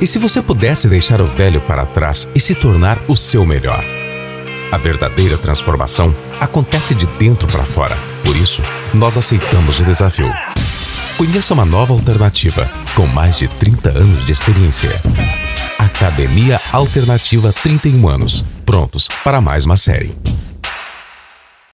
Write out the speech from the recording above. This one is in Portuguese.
E se você pudesse deixar o velho para trás e se tornar o seu melhor? A verdadeira transformação acontece de dentro para fora. Por isso, nós aceitamos o desafio. Conheça uma nova alternativa com mais de 30 anos de experiência. Academia Alternativa 31 anos. Prontos para mais uma série.